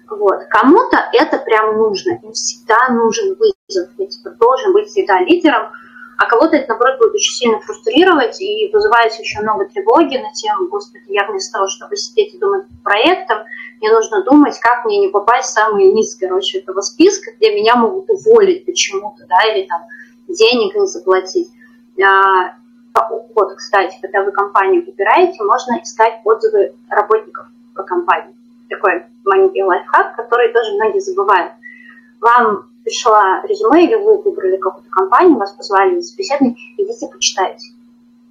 Вот. Кому-то это прям нужно, им всегда нужен вызов, ведь должен быть всегда лидером, а кого-то это, наоборот, будет очень сильно фрустрировать и вызывает еще много тревоги на тему, господи, я вместо того, чтобы сидеть и думать проектом, мне нужно думать, как мне не попасть в самый низ, короче, этого списка, где меня могут уволить почему-то, да, или там денег не заплатить. А, вот, кстати, когда вы компанию выбираете, можно искать отзывы работников по компании. Такой маленький лайфхак, который тоже многие забывают. Вам пришло резюме, или вы выбрали какую-то компанию, вас позвали на собеседование, идите почитайте.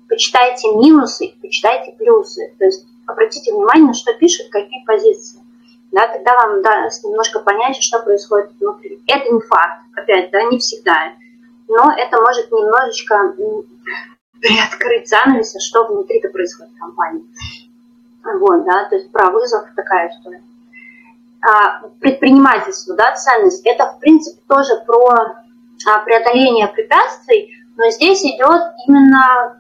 Почитайте минусы, почитайте плюсы. То есть обратите внимание, на что пишут, какие позиции. Да, тогда вам даст немножко понять, что происходит внутри. Это не факт, опять, да, не всегда. Но это может немножечко приоткрыть занавес, что внутри-то происходит в компании. Вот, да, то есть про вызов такая история. А, предпринимательство, да, ценность, это, в принципе, тоже про а, преодоление препятствий, но здесь идет именно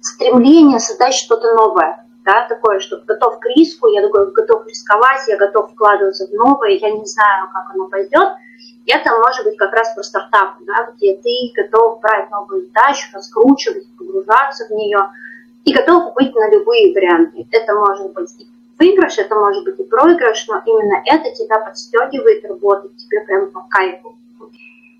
стремление создать что-то новое, да, такое, что готов к риску, я такой, готов рисковать, я готов вкладываться в новое, я не знаю, как оно пойдет. Это может быть как раз про стартап, да, где ты готов брать новую задачу, раскручивать, погружаться в нее и готов быть на любые варианты. Это может быть и выигрыш, это может быть и проигрыш, но именно это тебя подстегивает работать тебе прям по кайфу.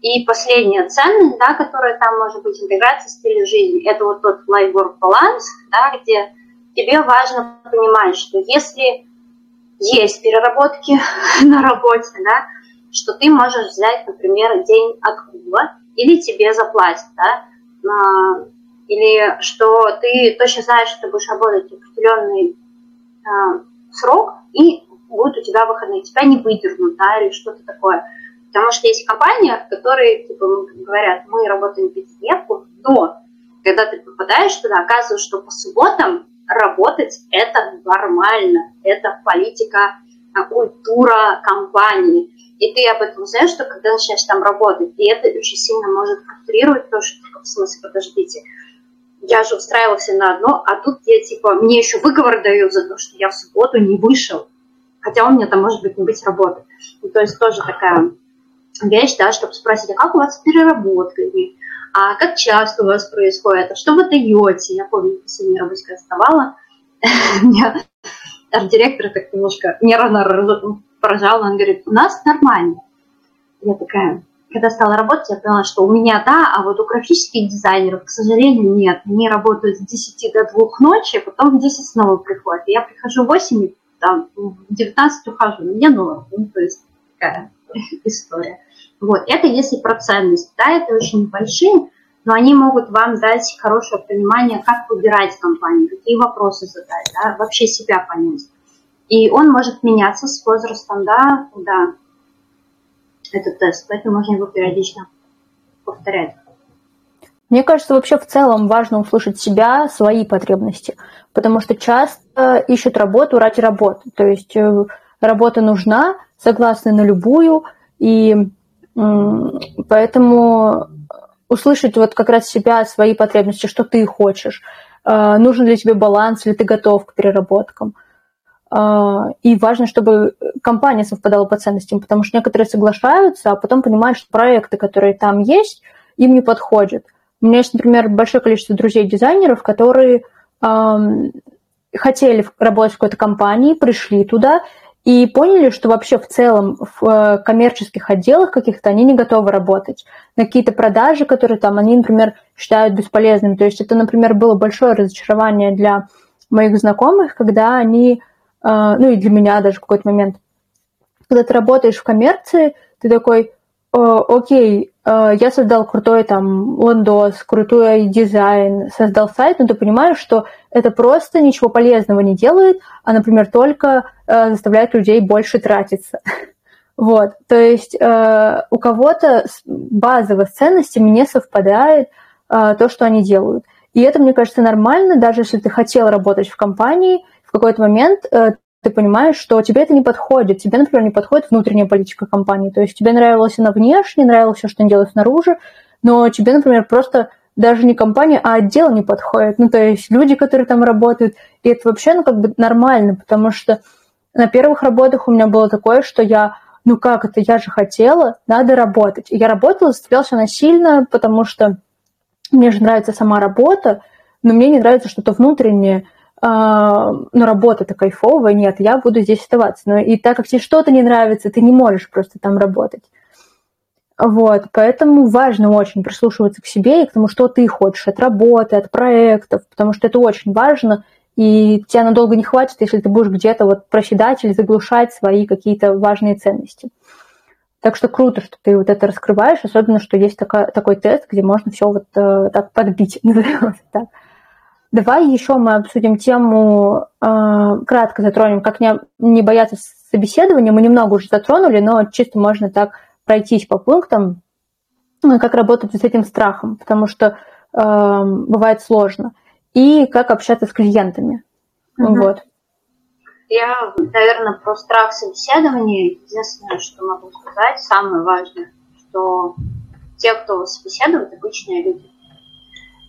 И последняя ценность, да, которая там может быть интеграция стиля жизни, это вот тот life-work баланс, да, где тебе важно понимать, что если есть переработки на работе, да, что ты можешь взять, например, день отгула, или тебе заплатят, да, или что ты точно знаешь, что ты будешь работать определенный а, срок, и будут у тебя выходные, тебя не выдернут, да, или что-то такое. Потому что есть компания, которые типа, говорят, мы работаем пятидневку, но когда ты попадаешь туда, оказывается, что по субботам работать это нормально, это политика, а, культура компании. И ты об этом знаешь, что когда начинаешь там работать, и это очень сильно может фрустрировать, потому что, в смысле, подождите, я же устраивался на одно, а тут я, типа, мне еще выговор дают за то, что я в субботу не вышел, хотя у меня там может быть не быть работы. И то есть тоже такая вещь, да, чтобы спросить, а как у вас с переработками, а как часто у вас происходит, а что вы даете? Я помню, последний работе, когда вставала, меня арт-директор так немножко нервно поражал, он говорит, у нас нормально. Я такая, когда стала работать, я поняла, что у меня да, а вот у графических дизайнеров, к сожалению, нет. Они работают с 10 до 2 ночи, а потом в 10 снова приходят. я прихожу в 8, там, в 19 ухожу, мне норм. Ну, то есть такая история. Вот, это если про ценность, да, это очень небольшие, но они могут вам дать хорошее понимание, как выбирать компанию, какие вопросы задать, да, вообще себя понять. И он может меняться с возрастом, да, да, этот тест, поэтому можно его периодично повторять. Мне кажется, вообще в целом важно услышать себя, свои потребности, потому что часто ищут работу ради работы. То есть э, работа нужна, согласны на любую, и поэтому услышать вот как раз себя, свои потребности, что ты хочешь, э, нужен ли тебе баланс, или ты готов к переработкам – и важно, чтобы компания совпадала по ценностям, потому что некоторые соглашаются, а потом понимают, что проекты, которые там есть, им не подходят. У меня есть, например, большое количество друзей-дизайнеров, которые эм, хотели работать в какой-то компании, пришли туда и поняли, что вообще в целом в э, коммерческих отделах каких-то они не готовы работать. На какие-то продажи, которые там они, например, считают бесполезными. То есть это, например, было большое разочарование для моих знакомых, когда они а, ну и для меня даже в какой-то момент, когда ты работаешь в коммерции, ты такой, окей, а, я создал крутой там лендос, крутой дизайн, создал сайт, но ты понимаешь, что это просто ничего полезного не делает, а, например, только а, заставляет людей больше тратиться. Вот, то есть у кого-то базово с ценностями не совпадает то, что они делают. И это, мне кажется, нормально, даже если ты хотел работать в компании, в какой-то момент э, ты понимаешь, что тебе это не подходит. Тебе, например, не подходит внутренняя политика компании. То есть тебе нравилось она внешне, нравилось все, что они делают снаружи, но тебе, например, просто даже не компания, а отдел не подходит. Ну, то есть люди, которые там работают, и это вообще, ну, как бы нормально, потому что на первых работах у меня было такое, что я, ну как это, я же хотела, надо работать. И я работала, заставлялся насильно, потому что мне же нравится сама работа, но мне не нравится что-то внутреннее, а, ну, работа-то кайфовая, нет, я буду здесь оставаться. Но и так как тебе что-то не нравится, ты не можешь просто там работать. Вот, поэтому важно очень прислушиваться к себе и к тому, что ты хочешь от работы, от проектов, потому что это очень важно, и тебя надолго не хватит, если ты будешь где-то вот проседать или заглушать свои какие-то важные ценности. Так что круто, что ты вот это раскрываешь, особенно, что есть такая, такой тест, где можно все вот э, так подбить. Давай еще мы обсудим тему, э, кратко затронем, как не, не бояться собеседования. Мы немного уже затронули, но чисто можно так пройтись по пунктам, э, как работать с этим страхом, потому что э, бывает сложно. И как общаться с клиентами. Угу. Вот. Я, наверное, про страх собеседования. Единственное, что могу сказать, самое важное, что те, кто собеседует, обычные люди.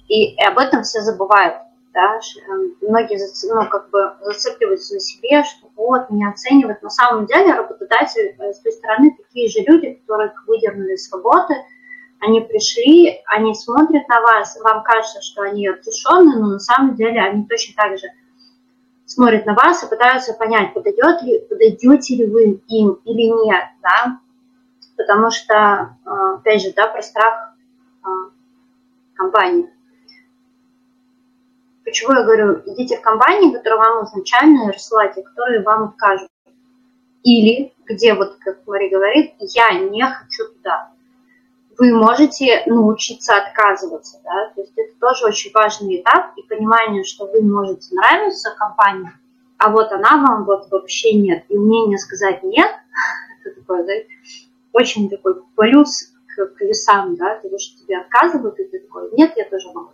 И об этом все забывают да, эм, многие ну, как бы зацикливаются на себе, что вот, меня оценивают. На самом деле работодатели э, с той стороны такие же люди, которые выдернули с работы, они пришли, они смотрят на вас, вам кажется, что они отрешенные, но на самом деле они точно так же смотрят на вас и пытаются понять, подойдет ли, подойдете ли вы им или нет, да, потому что, э, опять же, да, про страх э, компании. Почему я говорю, идите в компании, которые вам изначально рассылайте, которые вам откажут. Или, где, вот как Мари говорит, я не хочу туда. Вы можете научиться отказываться, да, то есть это тоже очень важный этап и понимание, что вы можете нравиться компании, а вот она вам вот вообще нет. И умение сказать нет, это такое, да, очень такой плюс к, весам, да, того, что тебе отказывают, и ты такой, нет, я тоже могу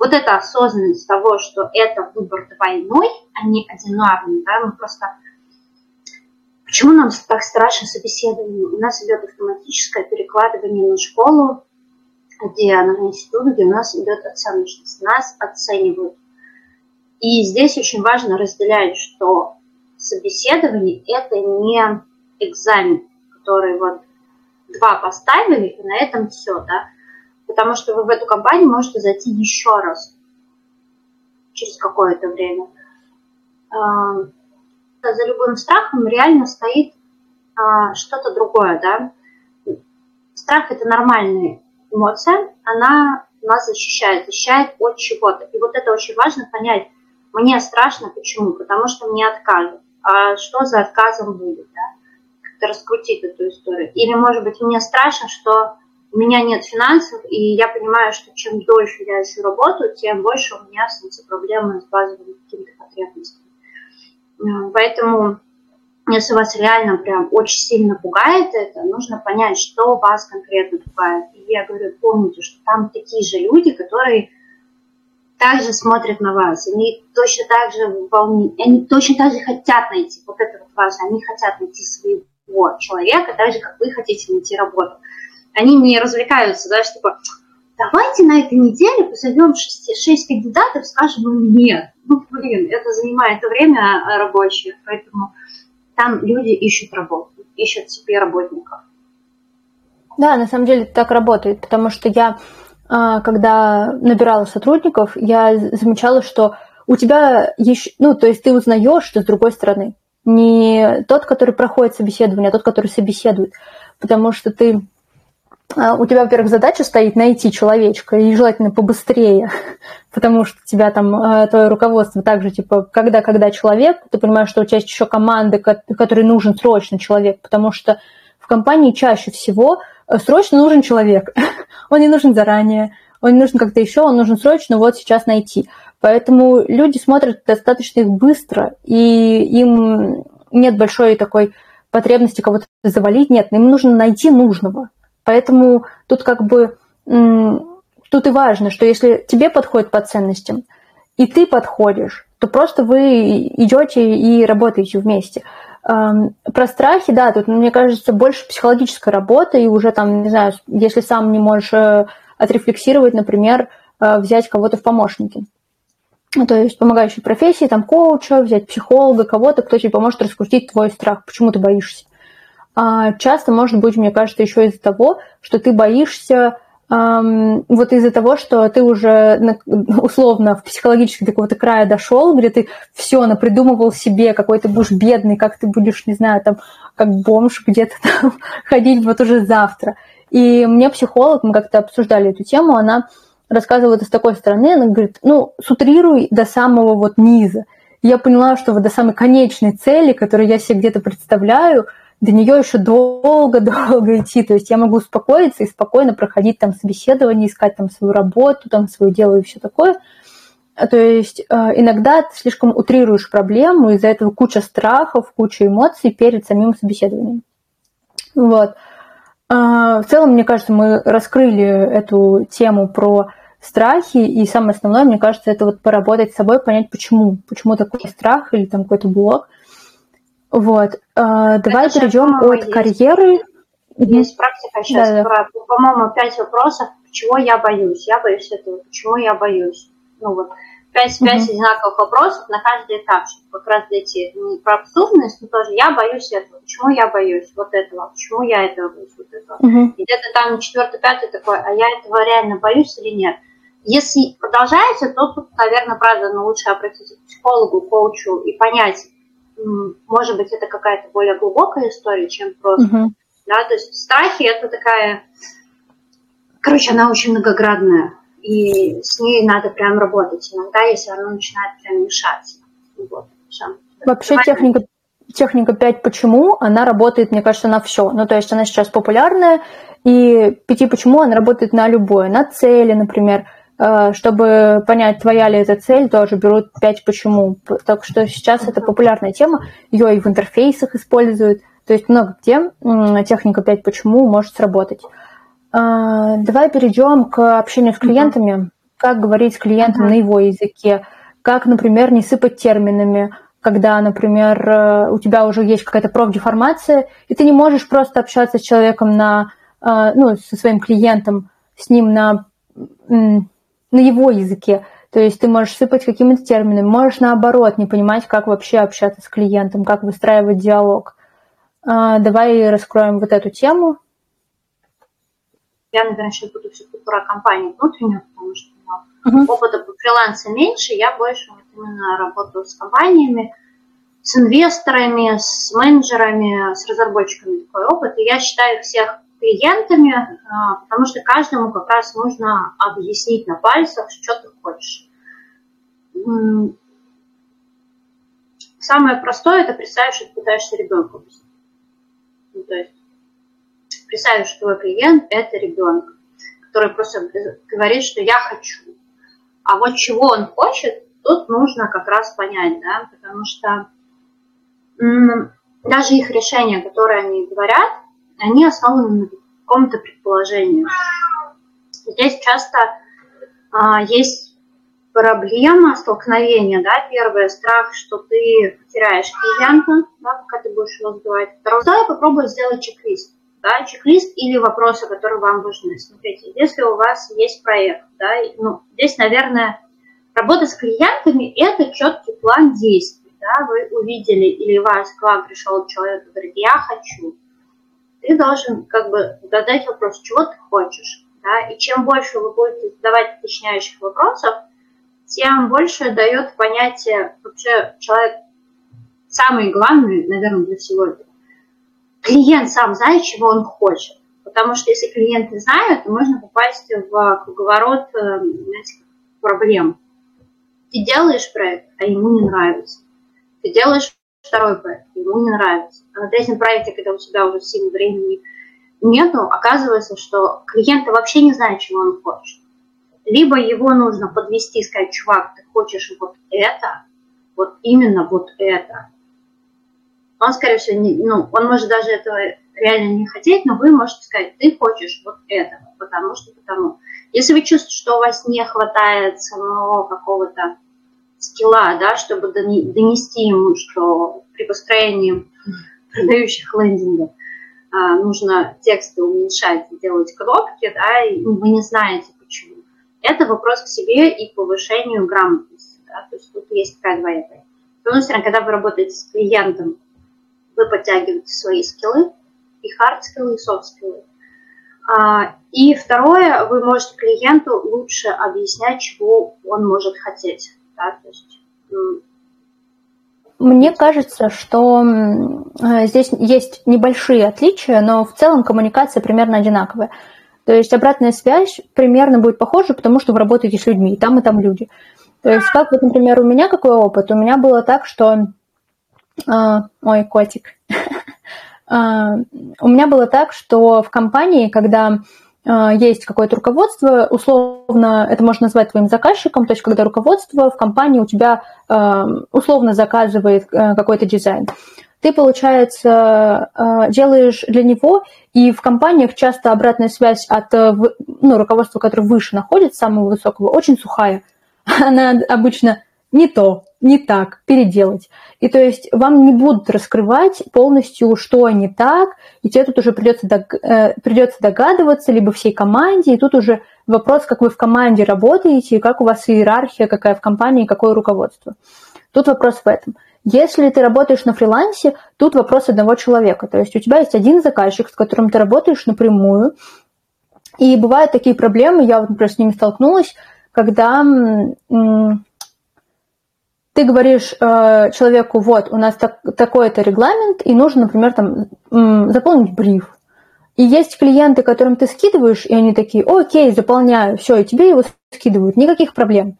вот эта осознанность того, что это выбор двойной, а не одинарный, да, мы просто... Почему нам так страшно собеседование? У нас идет автоматическое перекладывание на школу, где на институт, где у нас идет оценочность, нас оценивают. И здесь очень важно разделять, что собеседование – это не экзамен, который вот два поставили, и на этом все, да. Потому что вы в эту компанию можете зайти еще раз через какое-то время. А, за любым страхом реально стоит а, что-то другое, да. Страх – это нормальная эмоция, она нас защищает, защищает от чего-то. И вот это очень важно понять. Мне страшно, почему? Потому что мне откажут. А что за отказом будет, да? Как-то раскрутить эту историю. Или, может быть, мне страшно, что у меня нет финансов, и я понимаю, что чем дольше я ищу работу, тем больше у меня становятся проблемы с базовыми какими-то потребностями. Э, поэтому, если вас реально прям очень сильно пугает это, нужно понять, что вас конкретно пугает. И я говорю, помните, что там такие же люди, которые также смотрят на вас, они точно так же волне, они точно так же хотят найти вот это вот ваше, они хотят найти своего человека, так же, как вы хотите найти работу. Они не развлекаются, да, что типа, давайте на этой неделе позовем 6, 6 кандидатов, скажем им нет. Ну, блин, это занимает время рабочее, поэтому там люди ищут работу, ищут себе работников. Да, на самом деле так работает, потому что я а, когда набирала сотрудников, я замечала, что у тебя еще, ну, то есть ты узнаешь, что с другой стороны. Не тот, который проходит собеседование, а тот, который собеседует. Потому что ты у тебя, во-первых, задача стоит найти человечка, и желательно побыстрее, потому что тебя там, а, твое руководство также, типа, когда-когда человек, ты понимаешь, что у тебя есть еще команды, которой нужен срочно человек, потому что в компании чаще всего срочно нужен человек. он не нужен заранее, он не нужен как-то еще, он нужен срочно вот сейчас найти. Поэтому люди смотрят достаточно их быстро, и им нет большой такой потребности кого-то завалить, нет, им нужно найти нужного. Поэтому тут как бы тут и важно, что если тебе подходит по ценностям, и ты подходишь, то просто вы идете и работаете вместе. Про страхи, да, тут, мне кажется, больше психологическая работа, и уже там, не знаю, если сам не можешь э, отрефлексировать, например, э, взять кого-то в помощники. Ну, то есть помогающие профессии, там коуча, взять психолога, кого-то, кто тебе поможет раскрутить твой страх, почему ты боишься. А часто может быть, мне кажется, еще из-за того, что ты боишься вот из-за того, что ты уже условно в психологически до какого-то края дошел, где ты все напридумывал себе, какой ты будешь бедный, как ты будешь, не знаю, там, как бомж где-то там ходить вот уже завтра. И мне психолог, мы как-то обсуждали эту тему, она рассказывала это с такой стороны, она говорит, ну, сутрируй до самого вот низа. Я поняла, что вот до самой конечной цели, которую я себе где-то представляю, до нее еще долго-долго идти. То есть я могу успокоиться и спокойно проходить там собеседование, искать там свою работу, там свое дело и все такое. А, то есть э, иногда ты слишком утрируешь проблему, из-за этого куча страхов, куча эмоций перед самим собеседованием. Вот. А, в целом, мне кажется, мы раскрыли эту тему про страхи, и самое основное, мне кажется, это вот поработать с собой, понять, почему, почему такой страх или там какой-то блок – вот. А, давай Это перейдем от есть. карьеры. Есть практика сейчас да, про, по-моему, пять вопросов, чего я боюсь. Я боюсь этого, почему я боюсь. Ну вот, пять, пять угу. одинаковых вопросов на каждый этап, чтобы как раз дойти не про абсурдность, но тоже я боюсь этого, почему я боюсь вот этого, почему я этого боюсь вот этого. Угу. И где-то там четвертый, пятый такой, а я этого реально боюсь или нет. Если продолжается, то тут, наверное, правда, ну, лучше обратиться к психологу, коучу и понять, может быть, это какая-то более глубокая история, чем просто. Угу. Да, то есть страхи это такая, короче, она очень многоградная, и с ней надо прям работать иногда, если она начинает прям мешаться. Вот, Вообще техника техника 5 почему, она работает, мне кажется, на все. Ну, то есть она сейчас популярная, и 5 почему она работает на любое, на цели, например, чтобы понять, твоя ли эта цель, тоже берут 5 почему. Так что сейчас это популярная тема, ее и в интерфейсах используют, то есть много где техника 5 почему может сработать. Э, давай перейдем к общению с клиентами, как говорить с клиентом uh-huh. на его языке, как, например, не сыпать терминами, когда, например, э, у тебя уже есть какая-то профдеформация, и ты не можешь просто общаться с человеком на, ну, со своим клиентом, с ним на на его языке. То есть ты можешь сыпать какими-то терминами, можешь наоборот не понимать, как вообще общаться с клиентом, как выстраивать диалог. А, давай раскроем вот эту тему. я, наверное, сейчас буду все-таки про компанию внутреннюю, потому что у меня uh-huh. опыта по фрилансу меньше, я больше вот именно работаю с компаниями, с инвесторами, с менеджерами, с разработчиками такой опыт. И я считаю всех клиентами, а, потому что каждому как раз нужно объяснить на пальцах, что ты хочешь. Самое простое – это представить, что ты пытаешься ребенка. Ну, то есть представить, что твой клиент – это ребенок, который просто говорит, что я хочу. А вот чего он хочет, тут нужно как раз понять, да, потому что даже их решения, которые они говорят, они основаны на каком-то предположении. Здесь часто а, есть проблема столкновения, да, первое, страх, что ты потеряешь клиента, да, пока ты будешь его сбивать. Второе, попробуй сделать чек-лист, да, чек-лист или вопросы, которые вам важны. Смотрите, если у вас есть проект, да, ну, здесь, наверное, работа с клиентами – это четкий план действий да, вы увидели, или ваш к вам пришел человек и говорит, я хочу, ты должен как бы задать вопрос, чего ты хочешь, да, и чем больше вы будете задавать уточняющих вопросов, тем больше дает понятие вообще человек, самый главный, наверное, для этого, клиент сам знает, чего он хочет. Потому что если клиент не знает, то можно попасть в круговорот э, знаете, проблем. Ты делаешь проект, а ему не нравится ты делаешь второй проект, ему не нравится. А на третьем проекте, когда у тебя уже сильно времени нету, оказывается, что клиент вообще не знает, чего он хочет. Либо его нужно подвести и сказать, чувак, ты хочешь вот это, вот именно вот это. Он, скорее всего, не, ну, он может даже этого реально не хотеть, но вы можете сказать, ты хочешь вот это, потому что потому. Если вы чувствуете, что у вас не хватает самого какого-то скилла, да, чтобы донести ему, что при построении продающих лендингов а, нужно тексты уменьшать делать кнопки, да, и вы не знаете почему. Это вопрос к себе и к повышению грамотности. Да, то есть тут есть такая двоякая. С одной стороны, когда вы работаете с клиентом, вы подтягиваете свои скиллы, и hard скиллы, и soft скиллы. А, и второе, вы можете клиенту лучше объяснять, чего он может хотеть да, то есть мне кажется, что э, здесь есть небольшие отличия, но в целом коммуникация примерно одинаковая. То есть обратная связь примерно будет похожа, потому что вы работаете с людьми, и там, и там люди. То есть, как вот, например, у меня какой опыт? У меня было так, что... Э, ой, котик. Э, у меня было так, что в компании, когда есть какое-то руководство, условно это можно назвать твоим заказчиком, то есть когда руководство в компании у тебя а, условно заказывает а, какой-то дизайн. Ты, получается, делаешь для него, и в компаниях часто обратная связь от ну, руководства, которое выше находится, самого высокого, очень сухая. Она обычно не то, не так, переделать. И то есть вам не будут раскрывать полностью, что не так, и тебе тут уже придется, дог, э, придется догадываться, либо всей команде, и тут уже вопрос, как вы в команде работаете, и как у вас иерархия, какая в компании, какое руководство. Тут вопрос в этом. Если ты работаешь на фрилансе, тут вопрос одного человека. То есть у тебя есть один заказчик, с которым ты работаешь напрямую, и бывают такие проблемы, я вот, например, с ними столкнулась, когда ты говоришь э, человеку, вот, у нас так, такой-то регламент, и нужно, например, там, заполнить бриф. И есть клиенты, которым ты скидываешь, и они такие, окей, заполняю, все, и тебе его скидывают, никаких проблем.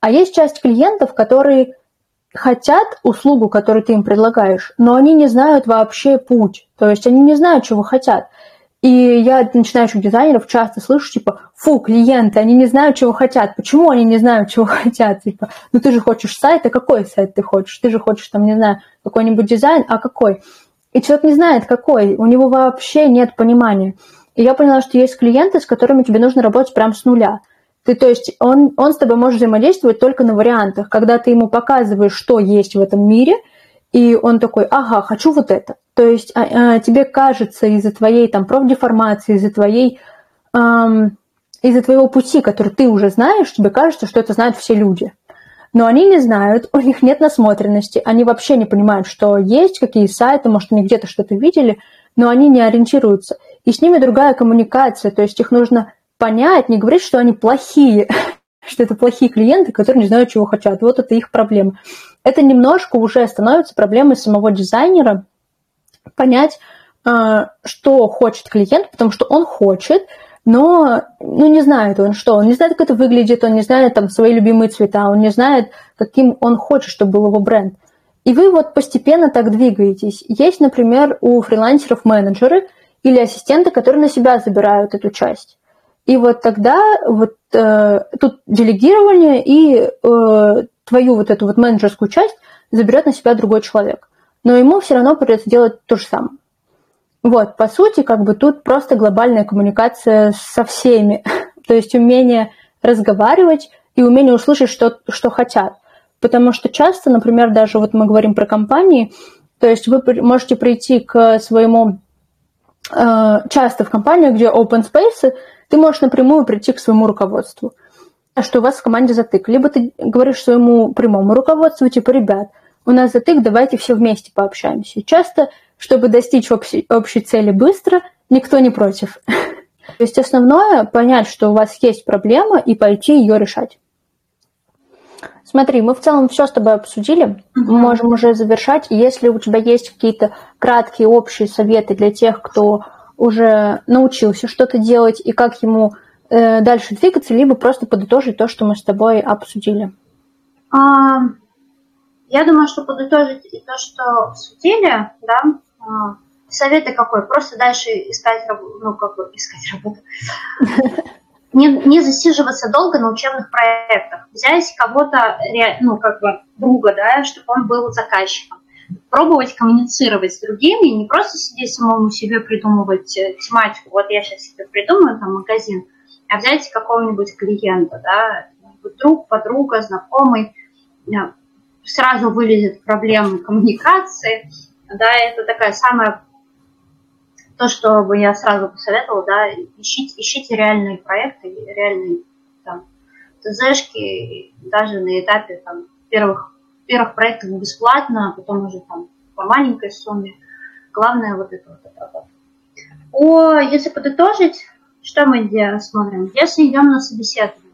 А есть часть клиентов, которые хотят услугу, которую ты им предлагаешь, но они не знают вообще путь, то есть они не знают, чего хотят. И я начинающих дизайнеров часто слышу, типа, фу, клиенты, они не знают, чего хотят. Почему они не знают, чего хотят? Типа, ну ты же хочешь сайт, а какой сайт ты хочешь? Ты же хочешь, там, не знаю, какой-нибудь дизайн, а какой? И человек не знает, какой. У него вообще нет понимания. И я поняла, что есть клиенты, с которыми тебе нужно работать прямо с нуля. Ты, то есть он, он с тобой может взаимодействовать только на вариантах, когда ты ему показываешь, что есть в этом мире – и он такой, ага, хочу вот это. То есть а, а, тебе кажется из-за твоей там профдеформации, из-за твоей эм, из-за твоего пути, который ты уже знаешь, тебе кажется, что это знают все люди. но они не знают, у них нет насмотренности, они вообще не понимают, что есть, какие сайты, может, они где-то что-то видели, но они не ориентируются. И с ними другая коммуникация, то есть их нужно понять, не говорить, что они плохие, что это плохие клиенты, которые не знают, чего хотят. Вот это их проблема. Это немножко уже становится проблемой самого дизайнера понять, э, что хочет клиент, потому что он хочет, но ну, не знает он что, он не знает, как это выглядит, он не знает там свои любимые цвета, он не знает, каким он хочет, чтобы был его бренд. И вы вот постепенно так двигаетесь. Есть, например, у фрилансеров менеджеры или ассистенты, которые на себя забирают эту часть. И вот тогда вот э, тут делегирование и э, твою вот эту вот менеджерскую часть заберет на себя другой человек. Но ему все равно придется делать то же самое. Вот, по сути, как бы тут просто глобальная коммуникация со всеми. То есть умение разговаривать и умение услышать, что, что хотят. Потому что часто, например, даже вот мы говорим про компании, то есть вы можете прийти к своему... Э, часто в компанию, где open space, ты можешь напрямую прийти к своему руководству, а что у вас в команде затык. Либо ты говоришь своему прямому руководству, типа, ребят, у нас затык, давайте все вместе пообщаемся. И часто чтобы достичь общей, общей цели быстро, никто не против. То есть основное понять, что у вас есть проблема и пойти ее решать. Смотри, мы в целом все с тобой обсудили. Мы можем уже завершать. Если у тебя есть какие-то краткие общие советы для тех, кто уже научился что-то делать и как ему э, дальше двигаться, либо просто подытожить то, что мы с тобой обсудили. Uh, я думаю, что подытожить и то, что обсудили, да, а, советы какой? Просто дальше искать, ну, как бы, искать работу. Не, не засиживаться долго на учебных проектах. Взять кого-то, ну, как бы, друга, да, чтобы он был заказчиком. Пробовать коммуницировать с другими, не просто сидеть самому себе придумывать э, тематику. Вот я сейчас себе придумаю там магазин, а взять какого-нибудь клиента, да, друг, подруга, знакомый, э, сразу вылезет проблемы коммуникации, да, это такая самая, то, что бы я сразу посоветовала, да, ищите, ищите реальные проекты, реальные там, ТЗшки, даже на этапе там, первых, первых проектов бесплатно, а потом уже там по маленькой сумме. Главное вот это вот. О, если подытожить, что мы делаем, смотрим? Если идем на собеседование,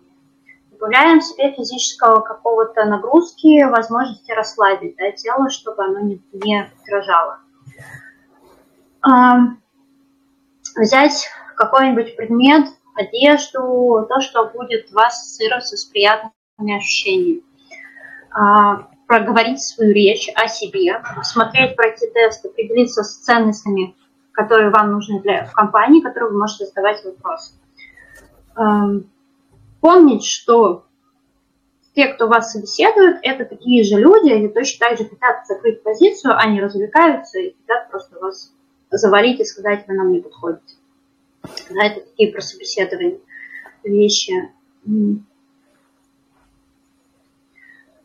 добавляем себе физического какого-то нагрузки, возможности расслабить да, тело, чтобы оно не, не дрожало. А, взять какой-нибудь предмет, одежду, то, что будет вас ассоциироваться с приятными ощущениями. А, проговорить свою речь о себе, посмотреть, пройти тест, определиться с ценностями, которые вам нужны для компании, которые вы можете задавать вопросы помнить, что те, кто вас собеседует, это такие же люди, они точно так же хотят закрыть позицию, они развлекаются и хотят просто вас завалить и сказать, вы нам не подходите. Да, это такие про собеседование вещи.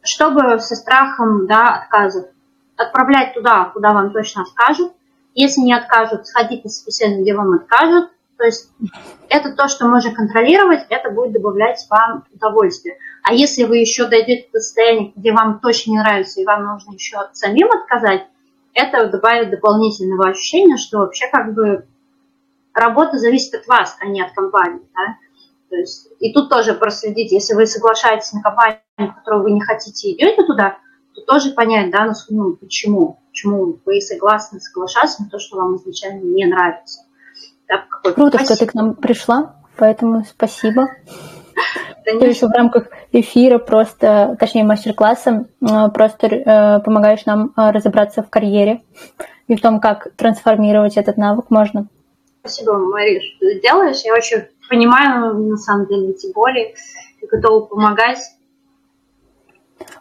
Чтобы со страхом да, отказов отправлять туда, куда вам точно откажут. Если не откажут, сходить на собеседование, где вам откажут, то есть это то, что можно контролировать, это будет добавлять вам удовольствие. А если вы еще дойдете до состояния, где вам точно не нравится, и вам нужно еще самим отказать, это добавит дополнительного ощущения, что вообще как бы работа зависит от вас, а не от компании. Да? То есть, и тут тоже проследить, если вы соглашаетесь на компанию, в которую вы не хотите, идете туда, то тоже понять, да, ну, почему, почему вы согласны соглашаться на то, что вам изначально не нравится да, Круто, спасибо. что ты к нам пришла, поэтому спасибо. Ты еще в рамках эфира просто, точнее мастер-класса, э, просто э, помогаешь нам э, разобраться в карьере и в том, как трансформировать этот навык можно. Спасибо, Мариш, ты делаешь. Я очень понимаю, на самом деле, эти боли и готова помогать.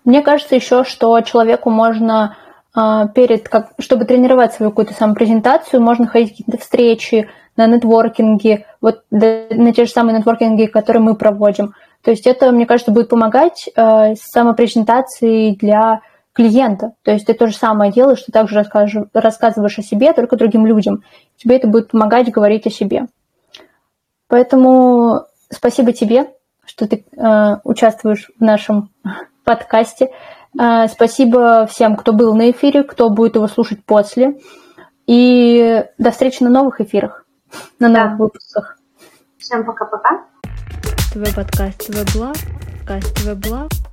Мне кажется еще, что человеку можно перед, как, чтобы тренировать свою какую-то самопрезентацию, можно ходить какие-то встречи, на нетворкинге, вот на те же самые нетворкинги, которые мы проводим. То есть это, мне кажется, будет помогать э, с самопрезентацией для клиента. То есть ты то же самое делаешь, ты также рассказываешь о себе, только другим людям. Тебе это будет помогать говорить о себе. Поэтому спасибо тебе, что ты э, участвуешь в нашем подкасте. А, спасибо всем, кто был на эфире, кто будет его слушать после. И до встречи на новых эфирах, на новых да. выпусках. Всем пока-пока. ТВ подкаст ТВ Благ, подкаст ТВ Благ.